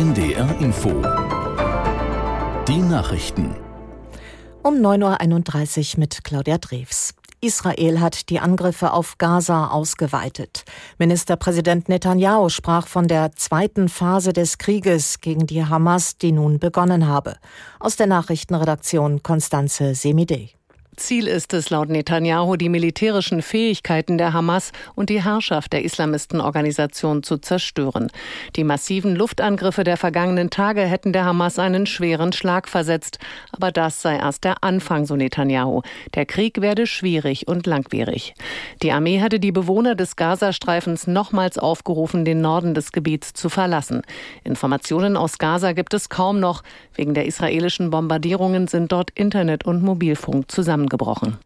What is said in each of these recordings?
NDR Info. Die Nachrichten. Um 9.31 Uhr mit Claudia Drews. Israel hat die Angriffe auf Gaza ausgeweitet. Ministerpräsident Netanyahu sprach von der zweiten Phase des Krieges gegen die Hamas, die nun begonnen habe. Aus der Nachrichtenredaktion Konstanze Semideh. Ziel ist es laut Netanyahu, die militärischen Fähigkeiten der Hamas und die Herrschaft der Islamistenorganisation zu zerstören. Die massiven Luftangriffe der vergangenen Tage hätten der Hamas einen schweren Schlag versetzt. Aber das sei erst der Anfang, so Netanyahu. Der Krieg werde schwierig und langwierig. Die Armee hatte die Bewohner des Gazastreifens nochmals aufgerufen, den Norden des Gebiets zu verlassen. Informationen aus Gaza gibt es kaum noch. Wegen der israelischen Bombardierungen sind dort Internet und Mobilfunk zusammen zusammengebrochen.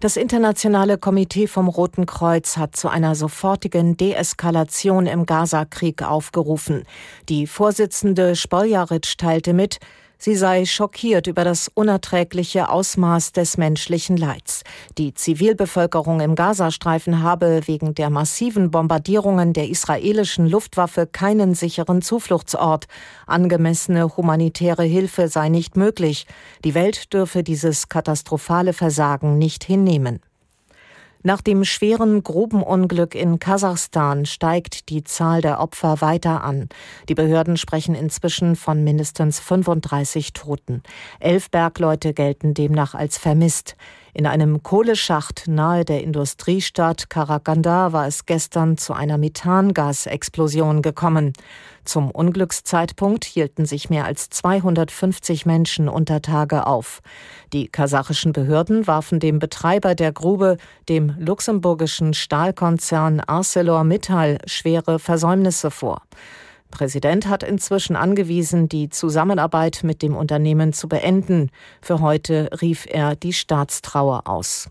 Das Internationale Komitee vom Roten Kreuz hat zu einer sofortigen Deeskalation im Gaza-Krieg aufgerufen. Die Vorsitzende Spoljaritsch teilte mit, Sie sei schockiert über das unerträgliche Ausmaß des menschlichen Leids. Die Zivilbevölkerung im Gazastreifen habe wegen der massiven Bombardierungen der israelischen Luftwaffe keinen sicheren Zufluchtsort. Angemessene humanitäre Hilfe sei nicht möglich. Die Welt dürfe dieses katastrophale Versagen nicht hinnehmen. Nach dem schweren Grubenunglück in Kasachstan steigt die Zahl der Opfer weiter an. Die Behörden sprechen inzwischen von mindestens 35 Toten. Elf Bergleute gelten demnach als vermisst. In einem Kohleschacht nahe der Industriestadt Karaganda war es gestern zu einer Methangasexplosion gekommen. Zum Unglückszeitpunkt hielten sich mehr als 250 Menschen unter Tage auf. Die kasachischen Behörden warfen dem Betreiber der Grube, dem luxemburgischen Stahlkonzern ArcelorMittal, schwere Versäumnisse vor. Präsident hat inzwischen angewiesen, die Zusammenarbeit mit dem Unternehmen zu beenden. Für heute rief er die Staatstrauer aus.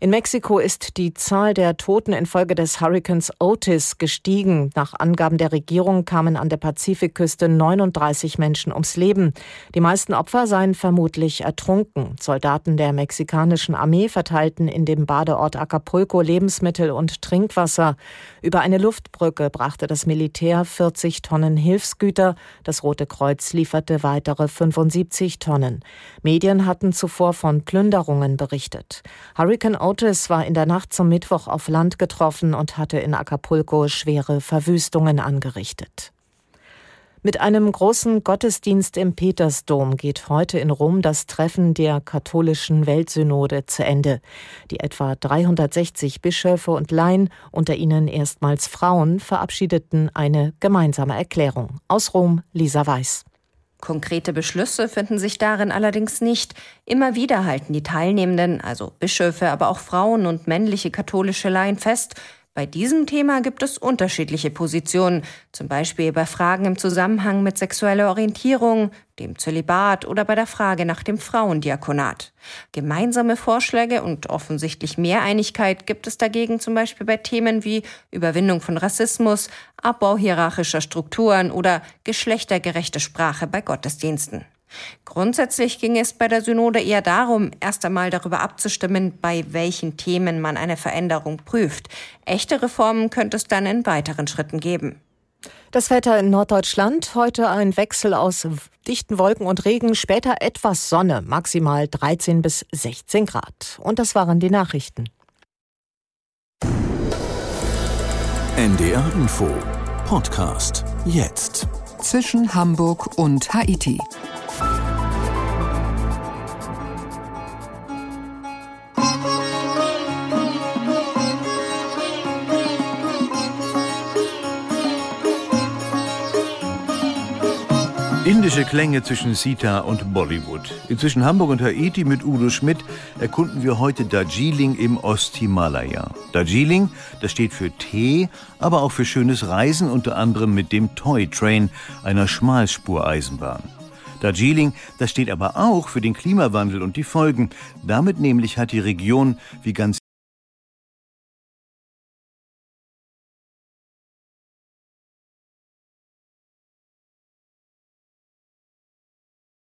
In Mexiko ist die Zahl der Toten infolge des Hurrikans Otis gestiegen. Nach Angaben der Regierung kamen an der Pazifikküste 39 Menschen ums Leben. Die meisten Opfer seien vermutlich ertrunken. Soldaten der mexikanischen Armee verteilten in dem Badeort Acapulco Lebensmittel und Trinkwasser. Über eine Luftbrücke brachte das Militär 40 Tonnen Hilfsgüter. Das Rote Kreuz lieferte weitere 75 Tonnen. Medien hatten zuvor von Plünderungen berichtet. Hurricane Otis war in der Nacht zum Mittwoch auf Land getroffen und hatte in Acapulco schwere Verwüstungen angerichtet. Mit einem großen Gottesdienst im Petersdom geht heute in Rom das Treffen der katholischen Weltsynode zu Ende. Die etwa 360 Bischöfe und Laien, unter ihnen erstmals Frauen, verabschiedeten eine gemeinsame Erklärung. Aus Rom, Lisa Weiß. Konkrete Beschlüsse finden sich darin allerdings nicht. Immer wieder halten die Teilnehmenden, also Bischöfe, aber auch Frauen und männliche katholische Laien fest, bei diesem Thema gibt es unterschiedliche Positionen, zum Beispiel bei Fragen im Zusammenhang mit sexueller Orientierung, dem Zölibat oder bei der Frage nach dem Frauendiakonat. Gemeinsame Vorschläge und offensichtlich mehr Einigkeit gibt es dagegen zum Beispiel bei Themen wie Überwindung von Rassismus, Abbau hierarchischer Strukturen oder geschlechtergerechte Sprache bei Gottesdiensten. Grundsätzlich ging es bei der Synode eher darum, erst einmal darüber abzustimmen, bei welchen Themen man eine Veränderung prüft. Echte Reformen könnte es dann in weiteren Schritten geben. Das Wetter in Norddeutschland. Heute ein Wechsel aus dichten Wolken und Regen, später etwas Sonne, maximal 13 bis 16 Grad. Und das waren die Nachrichten. NDR Info Podcast jetzt. Zwischen Hamburg und Haiti. Indische Klänge zwischen Sita und Bollywood. Zwischen Hamburg und Haiti mit Udo Schmidt erkunden wir heute Darjeeling im Osthimalaya. Darjeeling, das steht für Tee, aber auch für schönes Reisen, unter anderem mit dem Toy Train, einer Schmalspureisenbahn. Darjeeling, das steht aber auch für den Klimawandel und die Folgen. Damit nämlich hat die Region, wie ganz